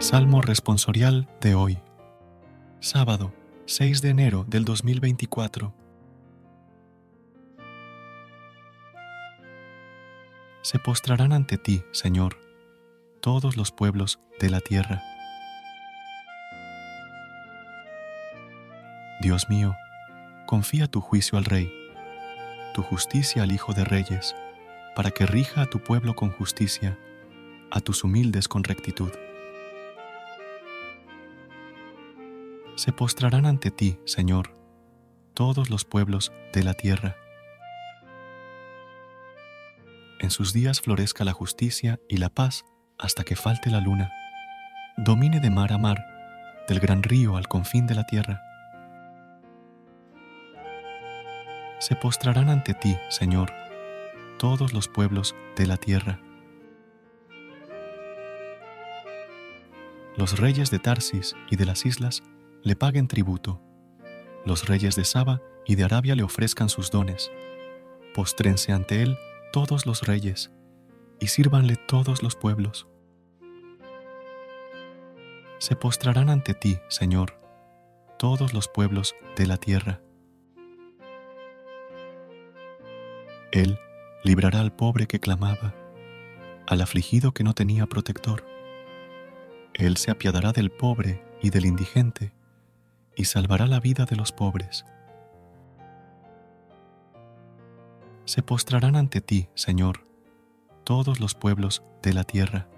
Salmo responsorial de hoy. Sábado, 6 de enero del 2024. Se postrarán ante ti, Señor, todos los pueblos de la tierra. Dios mío, confía tu juicio al Rey, tu justicia al Hijo de Reyes, para que rija a tu pueblo con justicia, a tus humildes con rectitud. Se postrarán ante ti, Señor, todos los pueblos de la tierra. En sus días florezca la justicia y la paz hasta que falte la luna. Domine de mar a mar, del gran río al confín de la tierra. Se postrarán ante ti, Señor, todos los pueblos de la tierra. Los reyes de Tarsis y de las islas le paguen tributo. Los reyes de Saba y de Arabia le ofrezcan sus dones. Postrense ante él todos los reyes, y sírvanle todos los pueblos. Se postrarán ante ti, Señor, todos los pueblos de la tierra. Él librará al pobre que clamaba, al afligido que no tenía protector. Él se apiadará del pobre y del indigente y salvará la vida de los pobres. Se postrarán ante ti, Señor, todos los pueblos de la tierra.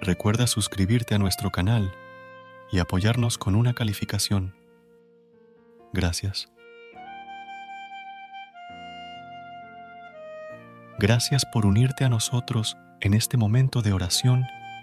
Recuerda suscribirte a nuestro canal y apoyarnos con una calificación. Gracias. Gracias por unirte a nosotros en este momento de oración